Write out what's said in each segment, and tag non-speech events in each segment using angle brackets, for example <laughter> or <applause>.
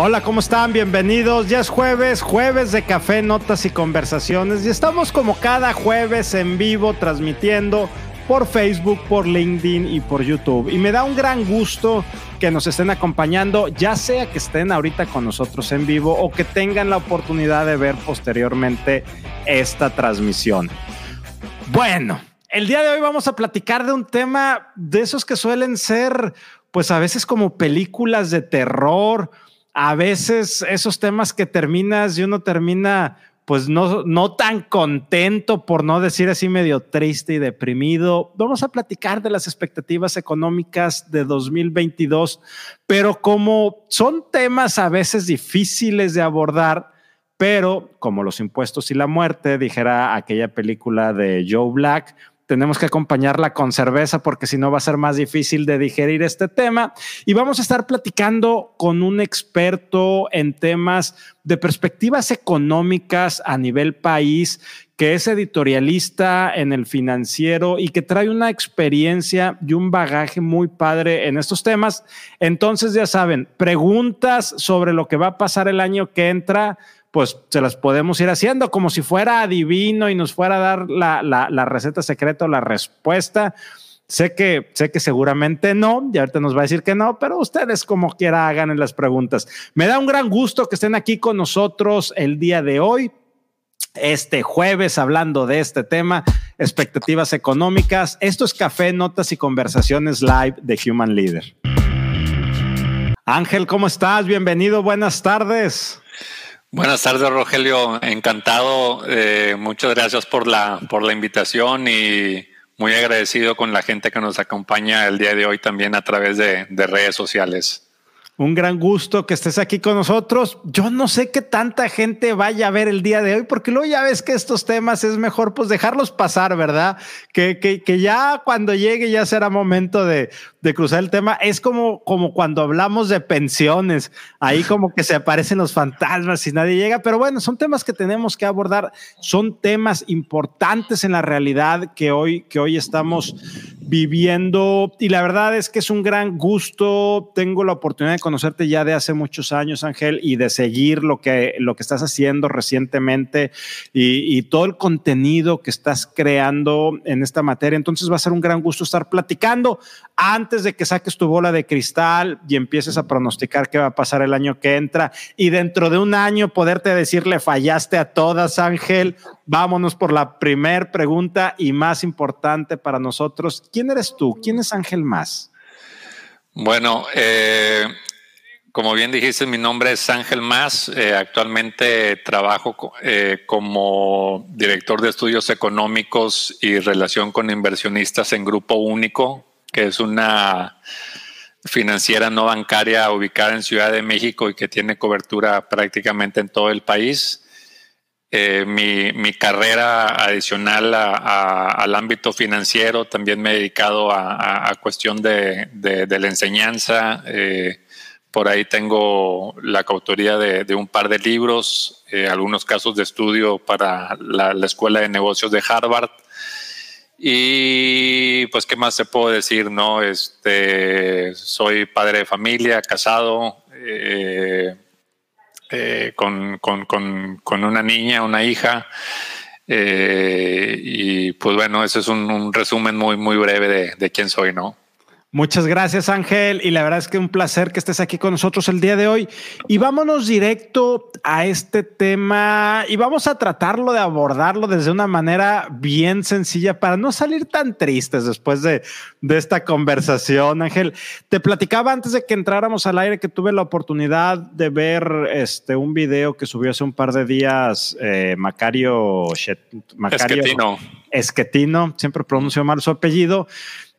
Hola, ¿cómo están? Bienvenidos. Ya es jueves, jueves de café, notas y conversaciones. Y estamos como cada jueves en vivo transmitiendo por Facebook, por LinkedIn y por YouTube. Y me da un gran gusto que nos estén acompañando, ya sea que estén ahorita con nosotros en vivo o que tengan la oportunidad de ver posteriormente esta transmisión. Bueno, el día de hoy vamos a platicar de un tema de esos que suelen ser, pues a veces como películas de terror a veces esos temas que terminas y uno termina pues no, no tan contento, por no decir así medio triste y deprimido. Vamos a platicar de las expectativas económicas de 2022, pero como son temas a veces difíciles de abordar, pero como los impuestos y la muerte, dijera aquella película de Joe Black, tenemos que acompañarla con cerveza porque si no va a ser más difícil de digerir este tema. Y vamos a estar platicando con un experto en temas de perspectivas económicas a nivel país, que es editorialista en el financiero y que trae una experiencia y un bagaje muy padre en estos temas. Entonces, ya saben, preguntas sobre lo que va a pasar el año que entra pues se las podemos ir haciendo como si fuera adivino y nos fuera a dar la, la, receta secreta o la respuesta. Sé que, sé que seguramente no, y ahorita nos va a decir que no, pero ustedes como quiera hagan en las preguntas. Me da un gran gusto que estén aquí con nosotros el día de hoy, este jueves, hablando de este tema, expectativas económicas. Esto es Café, Notas y Conversaciones Live de Human Leader. Ángel, ¿cómo estás? Bienvenido, buenas tardes. Buenas tardes, Rogelio. Encantado. Eh, muchas gracias por la, por la invitación y muy agradecido con la gente que nos acompaña el día de hoy también a través de, de redes sociales. Un gran gusto que estés aquí con nosotros. Yo no sé qué tanta gente vaya a ver el día de hoy, porque luego ya ves que estos temas es mejor pues dejarlos pasar, ¿verdad? Que, que, que ya cuando llegue ya será momento de, de cruzar el tema. Es como, como cuando hablamos de pensiones, ahí como que se aparecen los fantasmas y nadie llega, pero bueno, son temas que tenemos que abordar, son temas importantes en la realidad que hoy, que hoy estamos viviendo y la verdad es que es un gran gusto. Tengo la oportunidad de conocerte ya de hace muchos años, Ángel, y de seguir lo que, lo que estás haciendo recientemente y, todo el contenido que estás creando en esta materia. Entonces va a ser un gran gusto estar platicando antes de que saques tu bola de cristal y empieces a pronosticar qué va a pasar el año que entra y dentro de un año poderte decirle fallaste a todas, Ángel. Vámonos por la primer pregunta y más importante para nosotros. ¿Quién eres tú? ¿Quién es Ángel Más? Bueno, eh, como bien dijiste, mi nombre es Ángel Más. Eh, actualmente trabajo eh, como director de estudios económicos y relación con inversionistas en Grupo Único, que es una financiera no bancaria ubicada en Ciudad de México y que tiene cobertura prácticamente en todo el país. Eh, mi, carrera adicional al ámbito financiero, también me he dedicado a, cuestión de, la enseñanza. Por ahí tengo la coautoría de, un par de libros, eh, algunos casos de estudio para la, la Escuela de Negocios de Harvard. Y pues, ¿qué más se puedo decir? No, este, soy padre de familia, casado, eh, eh, con, con, con, con, una niña, una hija. Y pues bueno, ese es un, un, resumen muy, muy breve de, de quién soy, ¿no? Muchas gracias Ángel y la verdad es que un placer que estés aquí con nosotros el día de hoy y vámonos directo a este tema y vamos a tratarlo de abordarlo desde una manera bien sencilla para no salir tan tristes después de, de esta conversación Ángel. Te platicaba antes de que entráramos al aire que tuve la oportunidad de ver este un video que subió hace un par de días eh, Macario, Macario Esquetino. Esquetino, siempre pronuncio mal su apellido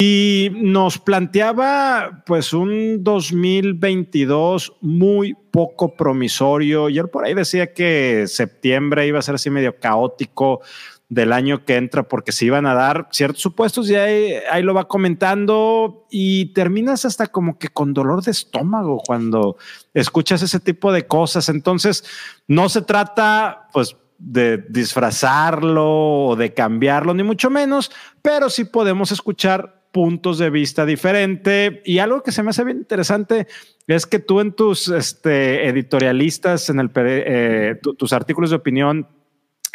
y nos planteaba pues un 2022 muy poco promisorio. Y él por ahí decía que septiembre iba a ser así medio caótico del año que entra porque se iban a dar ciertos supuestos y ahí, ahí lo va comentando y terminas hasta como que con dolor de estómago cuando escuchas ese tipo de cosas. Entonces, no se trata pues de disfrazarlo o de cambiarlo, ni mucho menos, pero sí podemos escuchar puntos de vista diferente y algo que se me hace bien interesante es que tú en tus este, editorialistas, en el, eh, tus artículos de opinión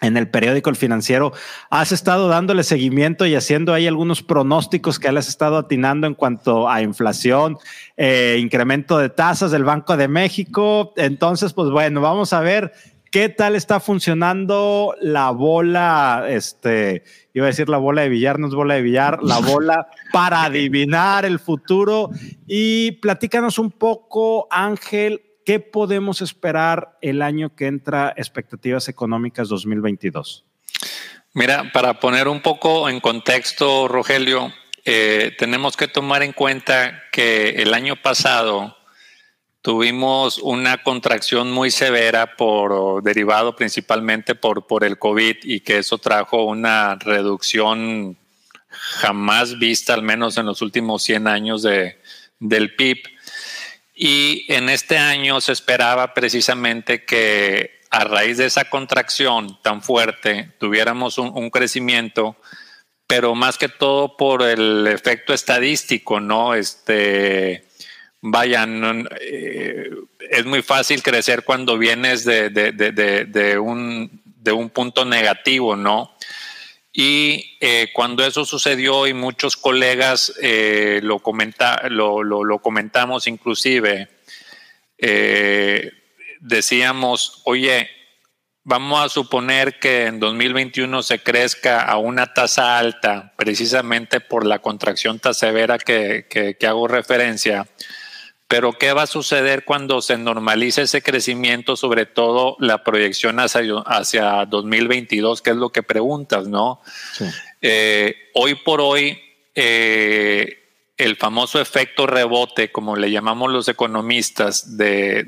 en el periódico El Financiero, has estado dándole seguimiento y haciendo ahí algunos pronósticos que le has estado atinando en cuanto a inflación, eh, incremento de tasas del Banco de México. Entonces, pues bueno, vamos a ver qué tal está funcionando la bola, este, iba a decir la bola de billar, no es bola de billar, la <laughs> bola para adivinar el futuro. Y platícanos un poco, Ángel, ¿qué podemos esperar el año que entra expectativas económicas 2022? Mira, para poner un poco en contexto, Rogelio, eh, tenemos que tomar en cuenta que el año pasado tuvimos una contracción muy severa por derivado principalmente por, por el COVID y que eso trajo una reducción jamás vista, al menos en los últimos 100 años de, del PIB. Y en este año se esperaba precisamente que a raíz de esa contracción tan fuerte tuviéramos un, crecimiento, pero más que todo por el efecto estadístico, ¿no? Este, vayan, eh, es muy fácil crecer cuando vienes de, de, un, punto negativo, ¿no? Y eh, cuando eso sucedió y muchos colegas eh, lo, comenta, lo, lo, comentamos inclusive, decíamos, oye, vamos a suponer que en 2021 se crezca a una tasa alta, precisamente por la contracción tan severa que, que hago referencia pero ¿qué va a suceder cuando se normalice ese crecimiento, sobre todo la proyección hacia, hacia 2022, que es lo que preguntas, ¿no? Eh, hoy por hoy, eh, el famoso efecto rebote, como le llamamos los economistas, de,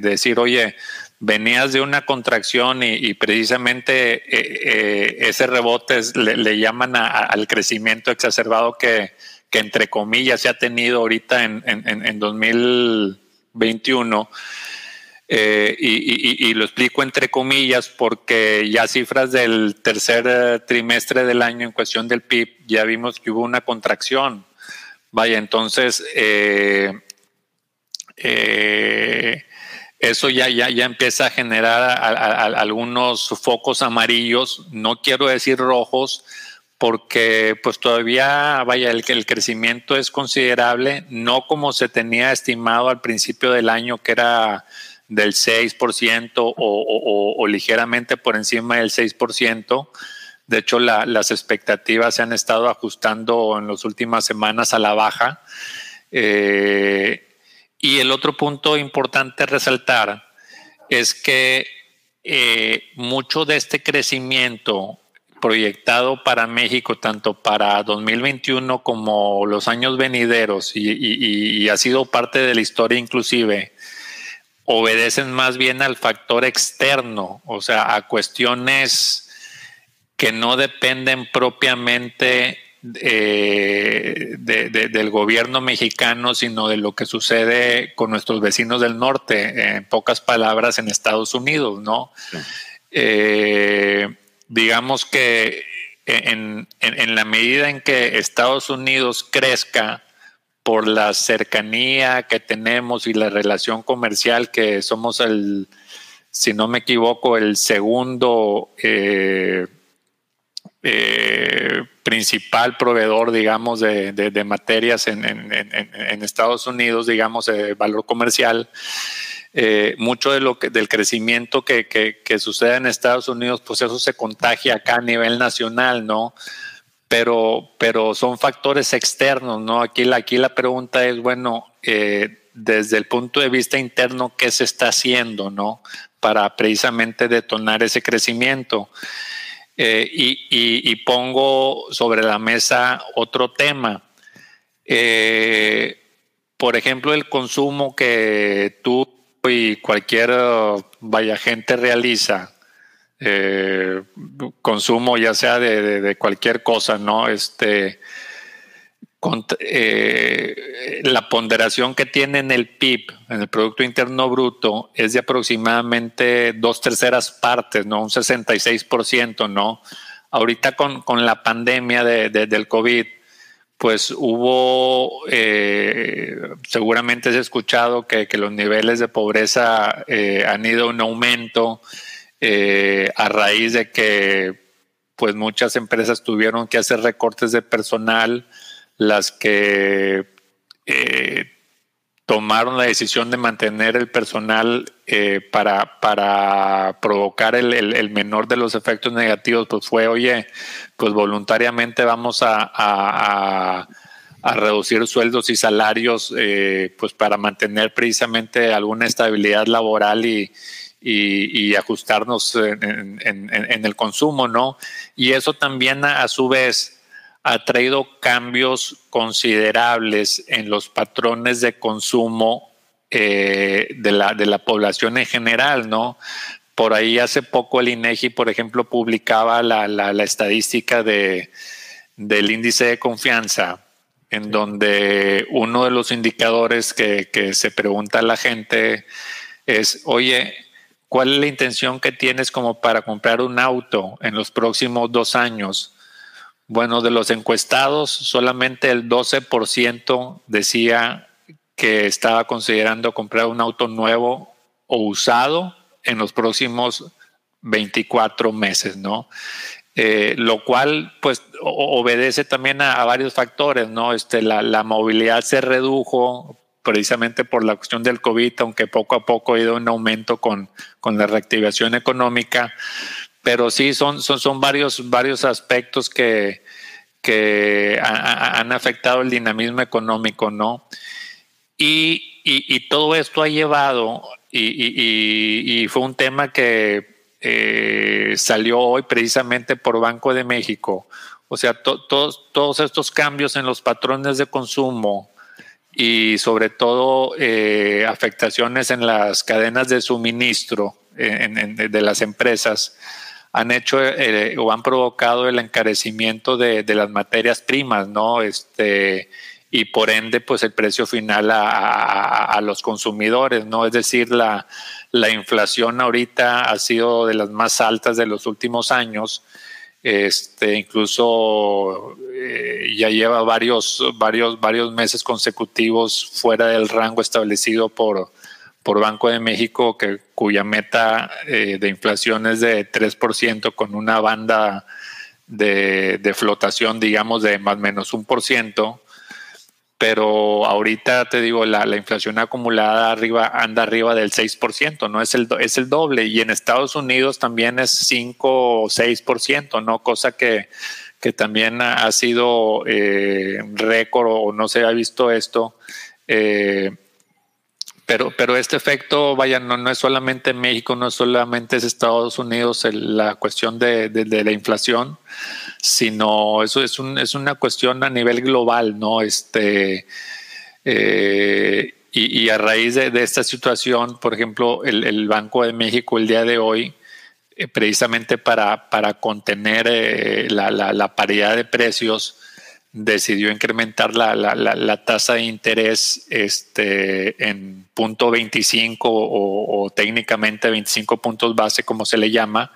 decir, oye, venías de una contracción y, precisamente eh, ese rebote le, llaman al crecimiento exacerbado que, que entre comillas se ha tenido ahorita en, en, 2021. Eh, y, lo explico entre comillas porque ya cifras del tercer eh, trimestre del año en cuestión del PIB ya vimos que hubo una contracción. Vaya, entonces eh, eso ya, ya, ya empieza a generar algunos focos amarillos, no quiero decir rojos, porque pues todavía, vaya, el, crecimiento es considerable, no como se tenía estimado al principio del año, que era del 6% o, o, ligeramente por encima del 6%. De hecho, las expectativas se han estado ajustando en las últimas semanas a la baja. Eh, y el otro punto importante resaltar es que eh, mucho de este crecimiento proyectado para México, tanto para 2021 como los años venideros, y, ha sido parte de la historia inclusive, obedecen más bien al factor externo, o sea, a cuestiones que no dependen propiamente eh, del gobierno mexicano, sino de lo que sucede con nuestros vecinos del norte, en pocas palabras, en Estados Unidos, ¿no? Eh, digamos que en, la medida en que Estados Unidos crezca por la cercanía que tenemos y la relación comercial que somos el, si no me equivoco, el segundo eh, eh, principal proveedor, digamos, de, materias en, en, Estados Unidos, digamos, de valor comercial. Eh, mucho de lo del crecimiento que, que, sucede en Estados Unidos, pues eso se contagia acá a nivel nacional, ¿no? Pero, pero son factores externos, ¿no? Aquí la, aquí la pregunta es, bueno, eh, desde el punto de vista interno, ¿qué se está haciendo, ¿no? Para precisamente detonar ese crecimiento. Eh, y, pongo sobre la mesa otro tema. por ejemplo, el consumo que tú y cualquier vaya gente realiza eh, consumo ya sea de, cualquier cosa, ¿no? Este eh, la ponderación que tiene en el PIB, en el Producto Interno Bruto, es de aproximadamente dos terceras partes, ¿no? Un 66%, ¿no? Ahorita con, con la pandemia de, del COVID, pues hubo, eh, seguramente has escuchado que, los niveles de pobreza eh, han ido en aumento eh, a raíz de que pues muchas empresas tuvieron que hacer recortes de personal, las que tomaron la decisión de mantener el personal para, para provocar el, menor de los efectos negativos, pues fue, oye, pues voluntariamente vamos a, reducir sueldos y salarios, eh, pues para mantener precisamente alguna estabilidad laboral y, ajustarnos en, el consumo, ¿no? Y eso también a, su vez ha traído cambios considerables en los patrones de consumo eh, de, la, de la población en general, ¿no? Por ahí hace poco el INEGI, por ejemplo, publicaba la, estadística de, del índice de confianza, en donde uno de los indicadores que, se pregunta a la gente es, oye, ¿cuál es la intención que tienes como para comprar un auto en los próximos dos años? Bueno, de los encuestados, solamente el 12% decía que estaba considerando comprar un auto nuevo o usado en los próximos 24 meses, ¿no? Eh, lo cual pues obedece también a, varios factores, ¿no? Este, la, movilidad se redujo precisamente por la cuestión del COVID, aunque poco a poco ha ido en aumento con, con la reactivación económica, pero sí son, son, son varios, varios aspectos que, que han afectado el dinamismo económico, ¿no? Y, y, y todo esto ha llevado y, fue un tema que eh, salió hoy precisamente por Banco de México. O sea, todos, todos estos cambios en los patrones de consumo y sobre todo eh, afectaciones en las cadenas de suministro de las empresas han hecho eh, o han provocado el encarecimiento de, de, las materias primas, ¿no? Este, y por ende pues el precio final a, los consumidores, ¿no? Es decir, la, inflación ahorita ha sido de las más altas de los últimos años. Este, incluso eh, ya lleva varios, varios, varios meses consecutivos fuera del rango establecido por, por Banco de México, que, cuya meta eh, de inflación es de 3% con una banda de, flotación, digamos, de más o menos un por ciento pero ahorita te digo, la, inflación acumulada arriba anda arriba del 6%, ¿no? Es el, es el doble. Y en Estados Unidos también es 5 o 6%, ¿no? Cosa que, que también ha sido eh, récord o no se ha visto esto. Eh, pero, pero este efecto, vaya, no, no es solamente México, no solamente es Estados Unidos la cuestión de, de la inflación, sino eso es, un, es una cuestión a nivel global, ¿no? Este, eh, y, a raíz de, esta situación, por ejemplo, el, Banco de México el día de hoy, eh, precisamente para, para contener eh, la, la, paridad de precios, decidió incrementar la, la, tasa de interés este, en punto 25 o, o, técnicamente 25 puntos base, como se le llama,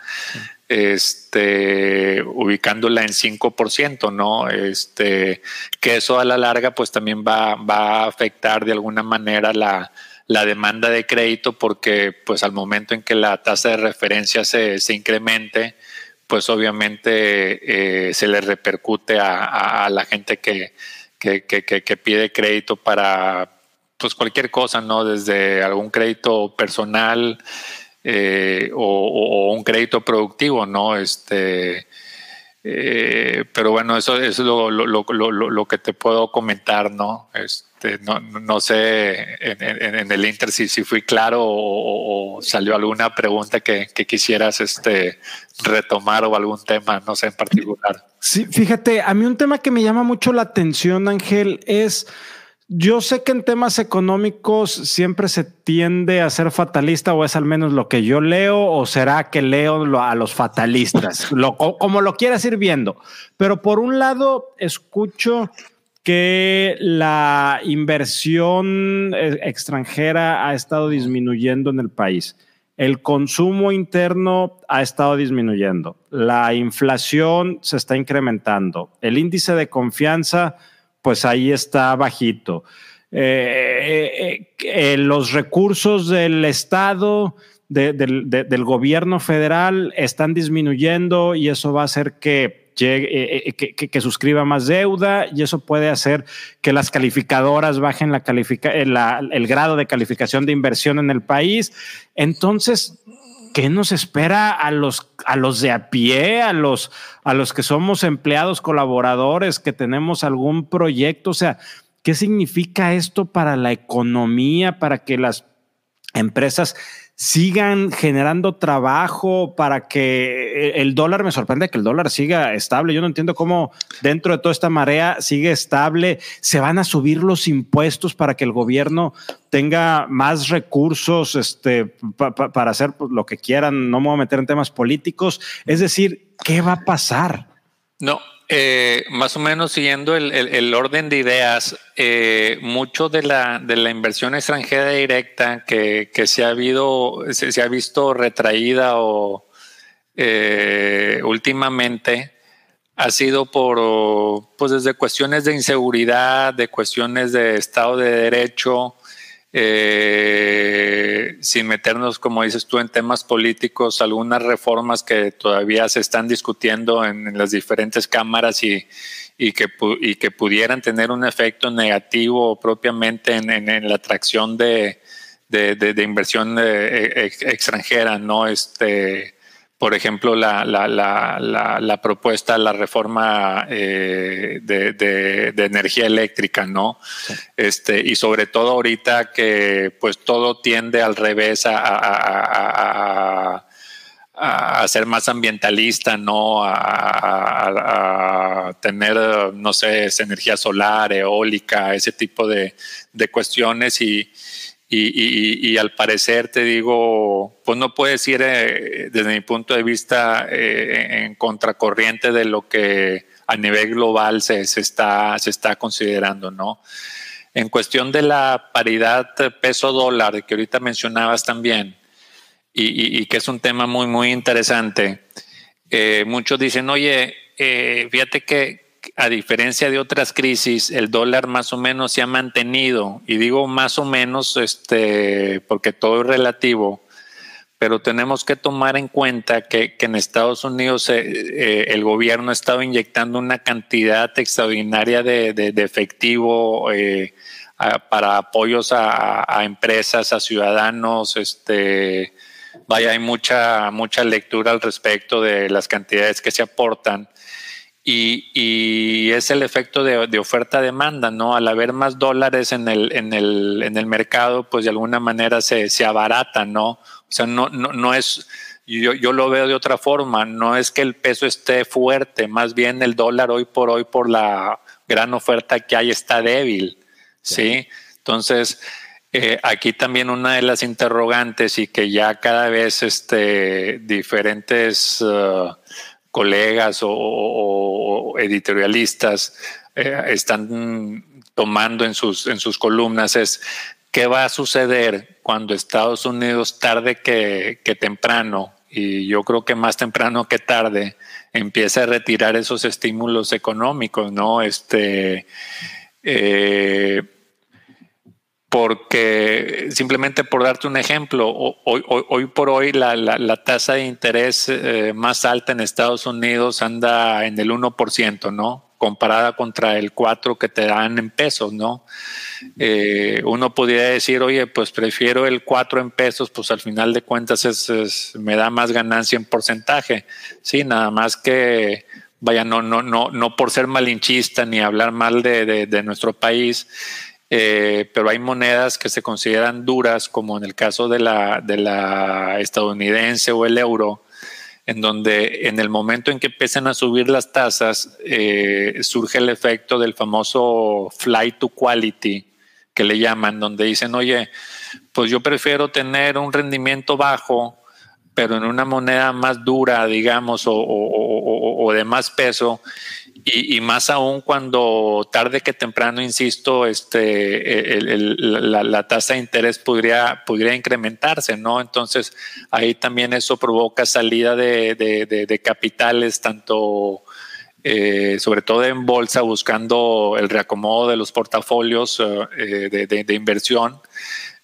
este, ubicándola en 5%, ¿no? Este, que eso a la larga pues también va, va a afectar de alguna manera la, la, demanda de crédito porque pues al momento en que la tasa de referencia se, se incremente, pues obviamente eh, se le repercute a, a, la gente que, que, que, pide crédito para pues cualquier cosa, ¿no? Desde algún crédito personal, eh, o, un crédito productivo, ¿no? Este, eh, pero bueno, eso, es lo, que te puedo comentar, ¿no? Este, no, sé en, el Inter si, si fui claro o, salió alguna pregunta que, que, quisieras este, retomar o algún tema, no sé, en particular. Sí, fíjate, a mí un tema que me llama mucho la atención, Ángel, es yo sé que en temas económicos siempre se tiende a ser fatalista o es al menos lo que yo leo o será que leo a los fatalistas, como lo quieras ir viendo. Pero por un lado escucho que la inversión eh, extranjera ha estado disminuyendo en el país. El consumo interno ha estado disminuyendo. La inflación se está incrementando. El índice de confianza pues ahí está bajito. Eh, eh, los recursos del Estado, del gobierno federal están disminuyendo y eso va a hacer que eh, eh, que, suscriba más deuda y eso puede hacer que las calificadoras bajen la califica, eh, el grado de calificación de inversión en el país. Entonces, ¿qué nos espera a los, a los de a pie, a los, a los que somos empleados, colaboradores, que tenemos algún proyecto? O sea, ¿qué significa esto para la economía, para que las empresas sigan generando trabajo para que el dólar, me sorprende que el dólar siga estable. Yo no entiendo cómo dentro de toda esta marea sigue estable. Se van a subir los impuestos para que el gobierno tenga más recursos este, para hacer lo que quieran. No me voy a meter en temas políticos. Es decir, ¿qué va a pasar? No, eh, más o menos siguiendo el, orden de ideas, eh, mucho de la, de la inversión extranjera directa que, se, ha habido, se, ha visto retraída o eh, últimamente ha sido por pues desde cuestiones de inseguridad, de cuestiones de Estado de Derecho, eh, sin meternos, como dices tú, en temas políticos, algunas reformas que todavía se están discutiendo en, las diferentes cámaras y, y, que, y que pudieran tener un efecto negativo propiamente en, la atracción de, de, inversión eh, extranjera, ¿no? Este, por ejemplo, la, la, la, la, propuesta, la reforma eh, de, de, energía eléctrica, ¿no? Este, y sobre todo ahorita que pues todo tiende al revés a, a, a, ser más ambientalista, ¿no? A, tener, no sé, energía solar, eólica, ese tipo de, de cuestiones y y, al parecer te digo, pues no puedes ir eh, desde mi punto de vista eh, en contracorriente de lo que a nivel global se, está, se está considerando, ¿no? En cuestión de la paridad peso-dólar, que ahorita mencionabas también, y, que es un tema muy, muy interesante, eh, muchos dicen, oye, fíjate que, a diferencia de otras crisis, el dólar más o menos se ha mantenido, y digo más o menos este, porque todo es relativo, pero tenemos que tomar en cuenta que, en Estados Unidos eh, eh, el gobierno ha estado inyectando una cantidad extraordinaria de, efectivo eh, para apoyos a, empresas, a ciudadanos, este, vaya, hay mucha, mucha lectura al respecto de las cantidades que se aportan. Y, es el efecto de, oferta-demanda, ¿no? Al haber más dólares en el, en el, en el mercado, pues de alguna manera se, se abarata, ¿no? O sea, no, no, no es, yo, yo, lo veo de otra forma, no es que el peso esté fuerte, más bien el dólar hoy por hoy, por la gran oferta que hay, está débil, ¿sí? Entonces, eh, aquí también una de las interrogantes y que ya cada vez este, diferentes... Uh, colegas o, editorialistas eh, están tomando en sus, en sus columnas es qué va a suceder cuando Estados Unidos tarde que, temprano, y yo creo que más temprano que tarde, empiece a retirar esos estímulos económicos, ¿no? Este, eh, porque simplemente por darte un ejemplo, hoy, por hoy la, tasa de interés eh, más alta en Estados Unidos anda en el 1%, ¿no? Comparada contra el 4 que te dan en pesos, ¿no? Eh, uno podría decir, oye, pues prefiero el 4 en pesos, pues al final de cuentas es, me da más ganancia en porcentaje. Sí, nada más que, vaya, no, no, no, no por ser malinchista ni hablar mal de, de nuestro país, eh, pero hay monedas que se consideran duras, como en el caso de la, de la estadounidense o el euro, en donde en el momento en que empiezan a subir las tasas, eh, surge el efecto del famoso flight to quality, que le llaman, donde dicen, oye, pues yo prefiero tener un rendimiento bajo, pero en una moneda más dura, digamos, o de más peso, y, más aún cuando tarde que temprano, insisto, este, la, tasa de interés podría, podría incrementarse, ¿no? Entonces, ahí también eso provoca salida de, capitales, tanto eh, sobre todo en bolsa, buscando el reacomodo de los portafolios eh, de, inversión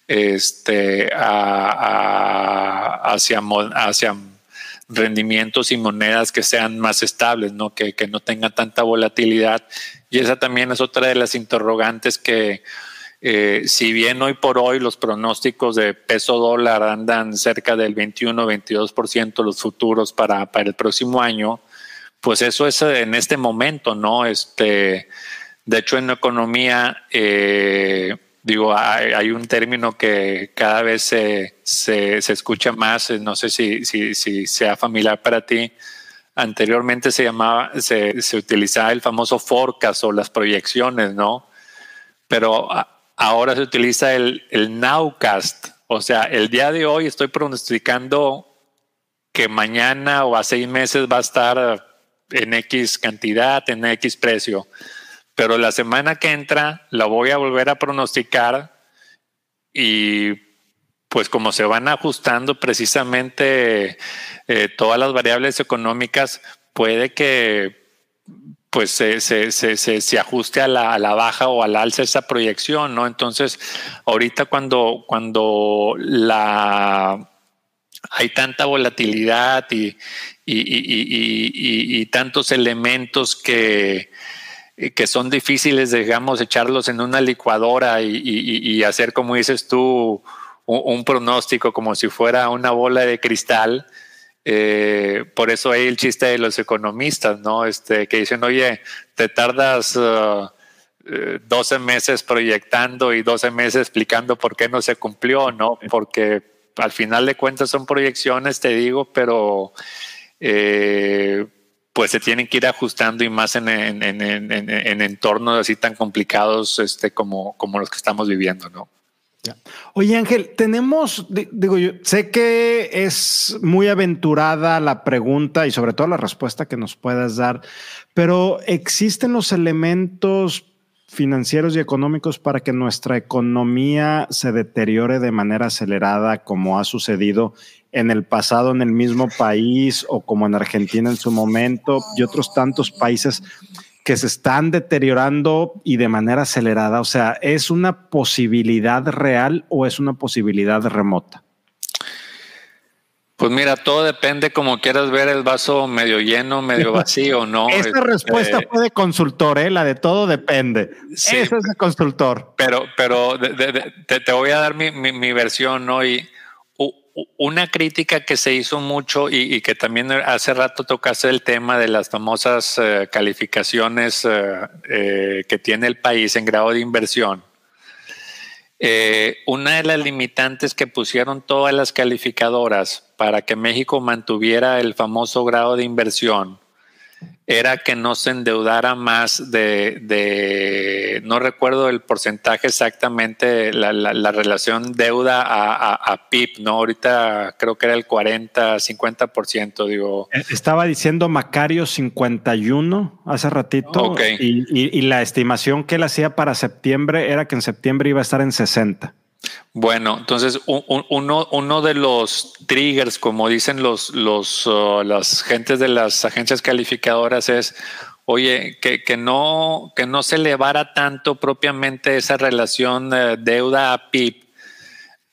este, hacia, hacia rendimientos y monedas que sean más estables, ¿no? Que, que no tengan tanta volatilidad. Y esa también es otra de las interrogantes que, eh, si bien hoy por hoy los pronósticos de peso dólar andan cerca del 21-22% los futuros para, para el próximo año, pues eso es en este momento, ¿no? Este, de hecho, en economía, eh, digo, hay, un término que cada vez se, se, escucha más, no sé si, si, si, sea familiar para ti. Anteriormente se llamaba, se, se utilizaba el famoso forecast o las proyecciones, ¿no? Pero ahora se utiliza el, el nowcast. O sea, el día de hoy estoy pronosticando que mañana o a seis meses va a estar en X cantidad, en X precio. Pero la semana que entra la voy a volver a pronosticar y pues como se van ajustando precisamente eh, todas las variables económicas, puede que pues se, se, se, se, ajuste a la, a la, baja o al alza esa proyección, ¿no? Entonces, ahorita cuando, cuando la hay tanta volatilidad y, y, y, y tantos elementos que, que son difíciles, digamos, echarlos en una licuadora y, hacer, como dices tú, un, un, pronóstico como si fuera una bola de cristal, eh, por eso hay el chiste de los economistas, ¿no? Este, que dicen, oye, te tardas 12 uh, meses proyectando y 12 meses explicando por qué no se cumplió, ¿no? Porque al final de cuentas son proyecciones, te digo, pero eh, pues se tienen que ir ajustando y más en, en, en, en entornos así tan complicados este, como, como los que estamos viviendo, ¿no? Oye Ángel, tenemos, digo yo, sé que es muy aventurada la pregunta y sobre todo la respuesta que nos puedas dar, pero ¿existen los elementos financieros y económicos para que nuestra economía se deteriore de manera acelerada como ha sucedido en el pasado en el mismo país o como en Argentina en su momento y otros tantos países? que se están deteriorando y de manera acelerada? O sea, ¿es una posibilidad real o es una posibilidad remota? Pues mira, todo depende como quieras ver el vaso medio lleno, medio <laughs> vacío, ¿no? Esta respuesta fue de consultor, ¿eh? la de todo depende. Sí, es de consultor. Pero, pero te, voy a dar mi, mi versión, ¿no? Y una crítica que se hizo mucho y, que también hace rato tocaste el tema de las famosas eh, calificaciones eh, eh, que tiene el país en grado de inversión. una de las limitantes que pusieron todas las calificadoras para que México mantuviera el famoso grado de inversión era que no se endeudara más de, no recuerdo el porcentaje exactamente, la, relación deuda a, PIB, ¿no? Ahorita creo que era el 40, 50%, digo. Eh, estaba diciendo Macario 51 hace ratito. Y, y la estimación que él hacía para septiembre era que en septiembre iba a estar en 60. Bueno, entonces uno, de los triggers, como dicen los, los, uh, las gentes de las agencias calificadoras, es, oye, que, que, no, que no se elevara tanto propiamente esa relación deuda a PIB.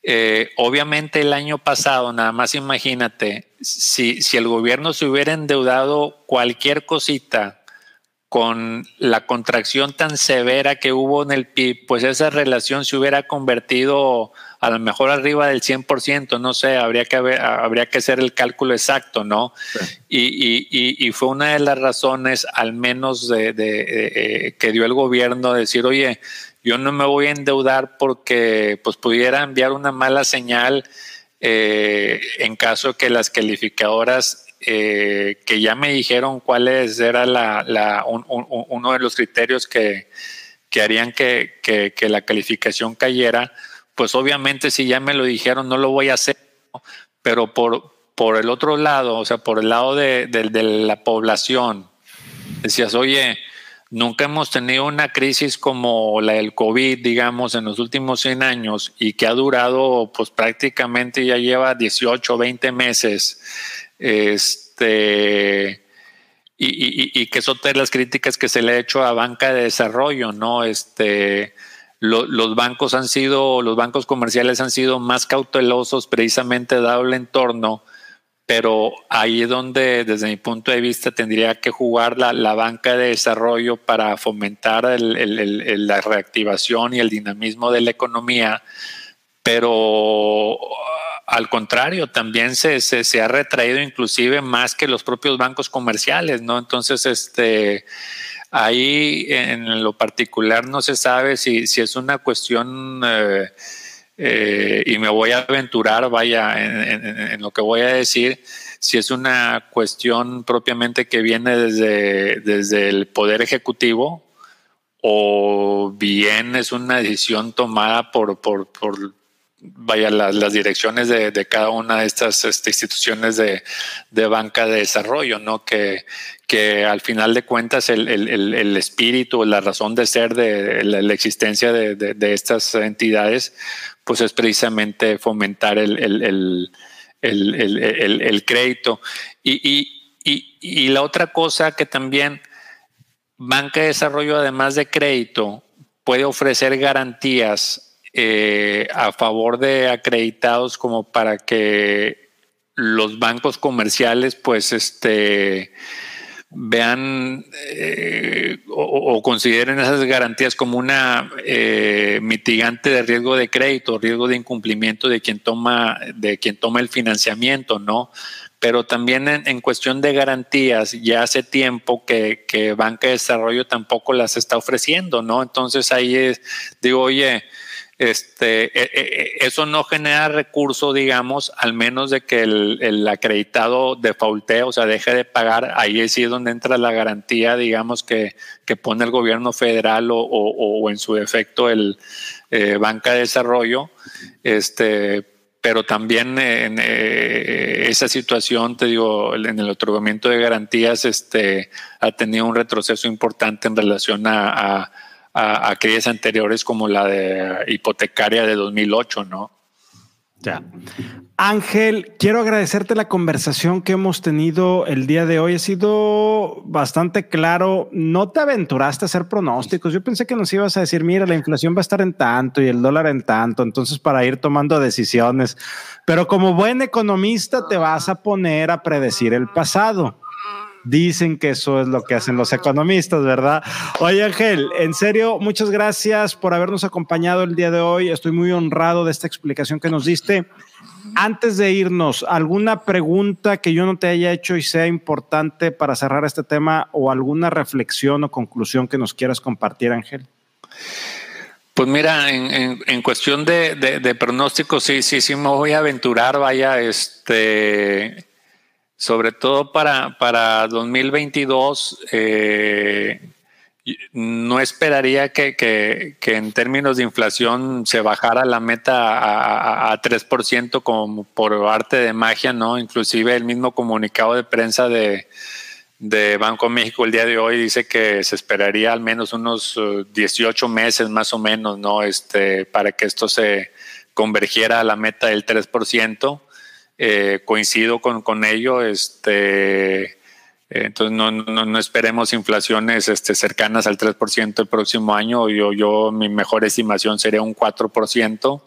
Eh, obviamente el año pasado, nada más imagínate, si, si el gobierno se hubiera endeudado cualquier cosita con la contracción tan severa que hubo en el PIB, pues esa relación se hubiera convertido a lo mejor arriba del 100%, no sé, habría que, habría que hacer el cálculo exacto, ¿no? Y, fue una de las razones, al menos de, eh, que dio el gobierno, decir, oye, yo no me voy a endeudar porque pues pudiera enviar una mala señal eh, en caso que las calificadoras eh, que ya me dijeron cuáles era la, uno de los criterios que, harían que, la calificación cayera, pues obviamente si ya me lo dijeron no lo voy a hacer, pero por, por el otro lado, o sea, por el lado de, la población, decías, oye, nunca hemos tenido una crisis como la del COVID, digamos, en los últimos 100 años y que ha durado, pues prácticamente ya lleva 18, 20 meses. Este, y, que es otra de las críticas que se le ha hecho a banca de desarrollo, ¿no? Este, los bancos han sido, los bancos comerciales han sido más cautelosos precisamente dado el entorno, pero ahí es donde, desde mi punto de vista, tendría que jugar la, banca de desarrollo para fomentar la reactivación y el dinamismo de la economía, pero al contrario, también se, se, ha retraído inclusive más que los propios bancos comerciales, ¿no? Entonces, este, ahí en lo particular no se sabe si, si es una cuestión, eh, eh, y me voy a aventurar, vaya, en, lo que voy a decir, si es una cuestión propiamente que viene desde, desde el Poder Ejecutivo o bien es una decisión tomada por, por, por vaya, las, direcciones de, cada una de estas este, instituciones de, banca de desarrollo, ¿no? Que, al final de cuentas el espíritu, la razón de ser de la, existencia de, estas entidades, pues es precisamente fomentar el, crédito. Y, y la otra cosa que también banca de desarrollo, además de crédito, puede ofrecer garantías eh, a favor de acreditados como para que los bancos comerciales pues este vean eh, o, consideren esas garantías como una eh, mitigante de riesgo de crédito, riesgo de incumplimiento de quien toma, de quien toma el financiamiento, ¿no? Pero también en, cuestión de garantías, ya hace tiempo que, que Banca de Desarrollo tampoco las está ofreciendo, ¿no? Entonces ahí es, digo, oye, este, e, e, e, eso no genera recurso, digamos, al menos de que el, acreditado defaultee, o sea, deje de pagar. Ahí es donde entra la garantía, digamos, que, pone el gobierno federal o, en su defecto el eh, Banca de Desarrollo. Este, pero también en eh, esa situación, te digo, en el otorgamiento de garantías, este, ha tenido un retroceso importante en relación a, aquellas anteriores como la de hipotecaria de 2008, ¿no? Ya. Ángel, quiero agradecerte la conversación que hemos tenido el día de hoy. Ha sido bastante claro. No te aventuraste a hacer pronósticos. Yo pensé que nos ibas a decir, mira, la inflación va a estar en tanto y el dólar en tanto. Entonces, para ir tomando decisiones. Pero como buen economista, te vas a poner a predecir el pasado. Dicen que eso es lo que hacen los economistas, ¿verdad? Oye, Ángel, en serio, muchas gracias por habernos acompañado el día de hoy. Estoy muy honrado de esta explicación que nos diste. Antes de irnos, ¿alguna pregunta que yo no te haya hecho y sea importante para cerrar este tema o alguna reflexión o conclusión que nos quieras compartir, Ángel? Pues mira, en, cuestión de, de, de pronósticos, sí, sí, sí me voy a aventurar, vaya, este, sobre todo para, para 2022, eh, no esperaría que, en términos de inflación se bajara la meta a, a, 3% como por arte de magia, ¿no? Inclusive el mismo comunicado de prensa de, de Banco México el día de hoy dice que se esperaría al menos unos 18 uh, meses más o menos, ¿no? Este, para que esto se convergiera a la meta del 3%. Eh, coincido con, con ello. Este, entonces no, no, esperemos inflaciones este, cercanas al 3% el próximo año. Yo, yo, mi mejor estimación sería un 4%.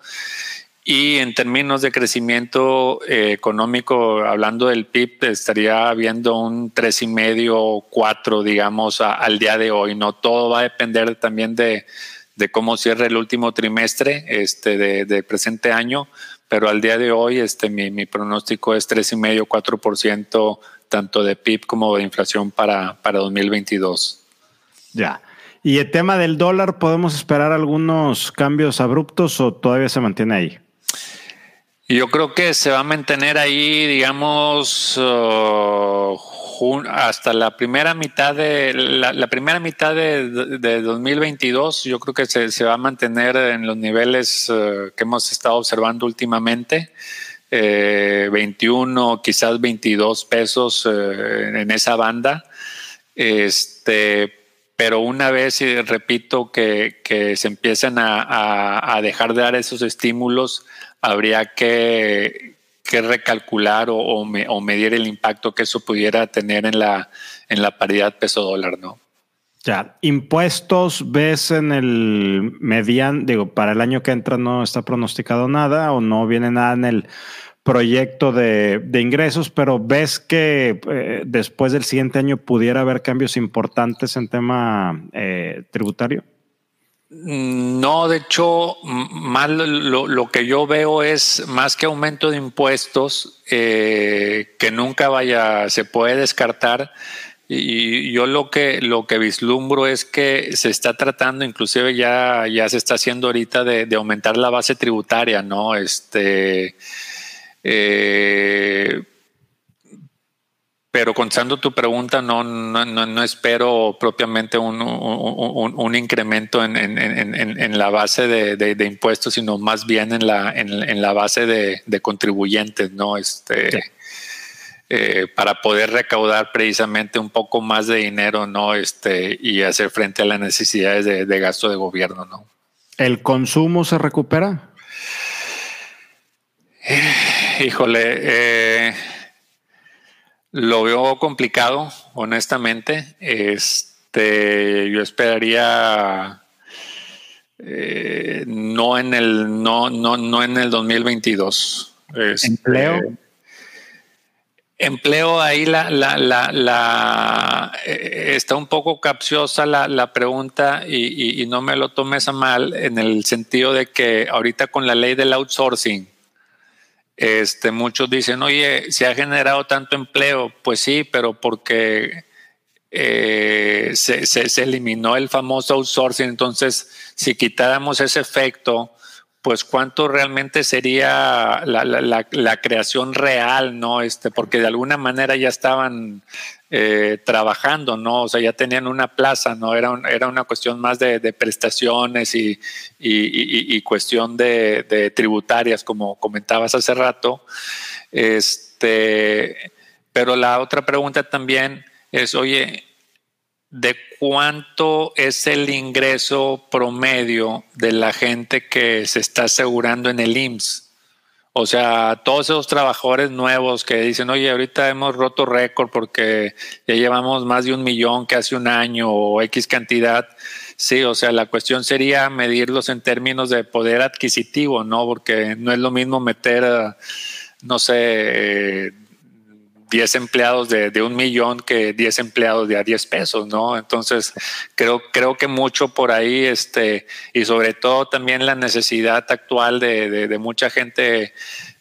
Y en términos de crecimiento eh, económico, hablando del PIB, estaría habiendo un 3,5, 4, digamos, al día de hoy. No todo va a depender también de, de cómo cierre el último trimestre este, de presente año pero al día de hoy este, mi, mi pronóstico es 3,5, 4% tanto de PIB como de inflación para, para 2022. Ya. ¿Y el tema del dólar, podemos esperar algunos cambios abruptos o todavía se mantiene ahí? Yo creo que se va a mantener ahí, digamos, uh, hasta la primera mitad de la, primera mitad de, de, 2022 yo creo que se, va a mantener en los niveles eh, que hemos estado observando últimamente 21 eh, quizás 22 pesos eh, en esa banda. Este pero una vez repito que, se empiezan a dejar de dar esos estímulos habría que que recalcular o, medir el impacto que eso pudiera tener en la, paridad peso dólar, ¿no? Ya, impuestos, ves en el median, digo, para el año que entra no está pronosticado nada o no viene nada en el proyecto de, ingresos, pero ves que eh, después del siguiente año pudiera haber cambios importantes en tema eh, tributario. No, de hecho, lo, que yo veo es más que aumento de impuestos, eh, que nunca vaya, se puede descartar. Y yo lo que, lo que vislumbro es que se está tratando, inclusive ya, ya se está haciendo ahorita de, de aumentar la base tributaria, ¿no? Este, eh, pero contestando tu pregunta, no, no, no, espero propiamente un, un, incremento en, en, en, la base de, de, impuestos, sino más bien en la, en, la base de, de, contribuyentes, ¿no? Este, eh, para poder recaudar precisamente un poco más de dinero, ¿no? Este, y hacer frente a las necesidades de, gasto de gobierno, ¿no? ¿El consumo se recupera? Híjole, eh, lo veo complicado, honestamente. Este, yo esperaría eh, no en el no no no en el 2022. Este, empleo. Empleo ahí la, la, la, la eh, está un poco capciosa la, la pregunta y, y, no me lo tomes a mal en el sentido de que ahorita con la ley del outsourcing este, muchos dicen, oye, se ha generado tanto empleo. Pues sí, pero porque eh, se, eliminó el famoso outsourcing. Entonces, si quitáramos ese efecto, pues cuánto realmente sería la, la, la, creación real, ¿no? Este, porque de alguna manera ya estaban eh, trabajando, ¿no? O sea, ya tenían una plaza, ¿no? Era, era una cuestión más de, prestaciones y, cuestión de, de, tributarias, como comentabas hace rato. Este, pero la otra pregunta también es, oye, ¿de cuánto es el ingreso promedio de la gente que se está asegurando en el IMSS? O sea, todos esos trabajadores nuevos que dicen, oye, ahorita hemos roto récord porque ya llevamos más de un millón que hace un año o X cantidad. Sí, o sea, la cuestión sería medirlos en términos de poder adquisitivo, ¿no? Porque no es lo mismo meter, no sé, 10 empleados de, de, un millón que 10 empleados de a 10 pesos, ¿no? Entonces, creo, creo que mucho por ahí, este, y sobre todo también la necesidad actual de, de, mucha gente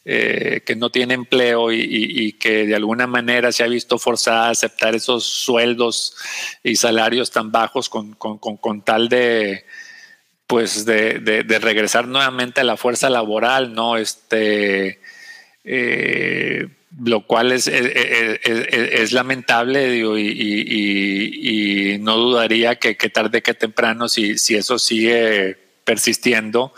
eh, que no tiene empleo y, que de alguna manera se ha visto forzada a aceptar esos sueldos y salarios tan bajos con, con, con, con tal de pues de, de, regresar nuevamente a la fuerza laboral, ¿no? Este eh, lo cual es, es, lamentable digo, y, no dudaría que, tarde que temprano, si, si eso sigue persistiendo,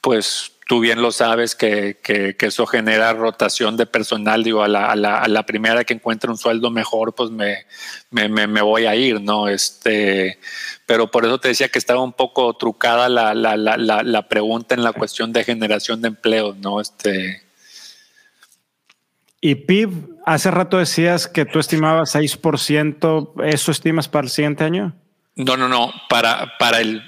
pues tú bien lo sabes que, eso genera rotación de personal, digo, a la, a la, primera que encuentre un sueldo mejor, pues me, me, me, voy a ir, ¿no? Este, pero por eso te decía que estaba un poco trucada la, la, la, la pregunta en la cuestión de generación de empleo, ¿no? Este, y PIB, hace rato decías que tú estimabas 6%, ¿eso estimas para el siguiente año? No, no, no, para, para el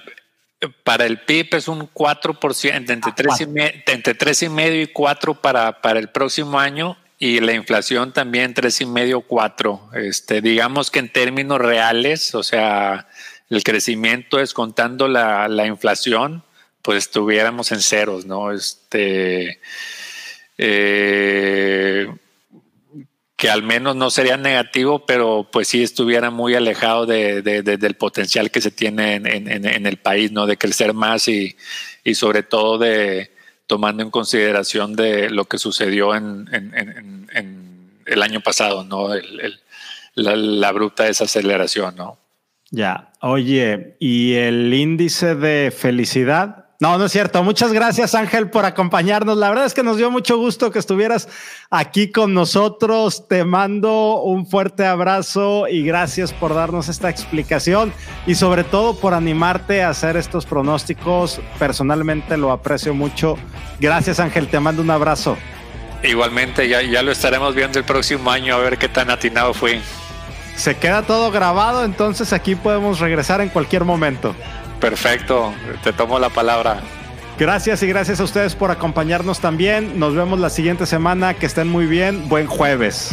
para el PIB es un 4%, entre 3 y, entre 3 y medio y 4 para, para el próximo año y la inflación también 3 y medio, 4. Este, digamos que en términos reales, o sea, el crecimiento es contando la, la inflación, pues estuviéramos en ceros, ¿no? Este, eh, que al menos no sería negativo, pero pues sí estuviera muy alejado de, del potencial que se tiene en, el país, ¿no? De crecer más y, y, sobre todo de tomando en consideración de lo que sucedió en, el año pasado, ¿no? la, la, bruta desaceleración, ¿no? Ya, oye, ¿y el índice de felicidad? No, no es cierto. Muchas gracias, Ángel, por acompañarnos. La verdad es que nos dio mucho gusto que estuvieras aquí con nosotros. Te mando un fuerte abrazo y gracias por darnos esta explicación y sobre todo por animarte a hacer estos pronósticos. Personalmente lo aprecio mucho. Gracias, Ángel. Te mando un abrazo. Igualmente, ya, ya lo estaremos viendo el próximo año a ver qué tan atinado fue. Se queda todo grabado, entonces aquí podemos regresar en cualquier momento. Perfecto, te tomo la palabra. Gracias y gracias a ustedes por acompañarnos también. Nos vemos la siguiente semana. Que estén muy bien. Buen jueves.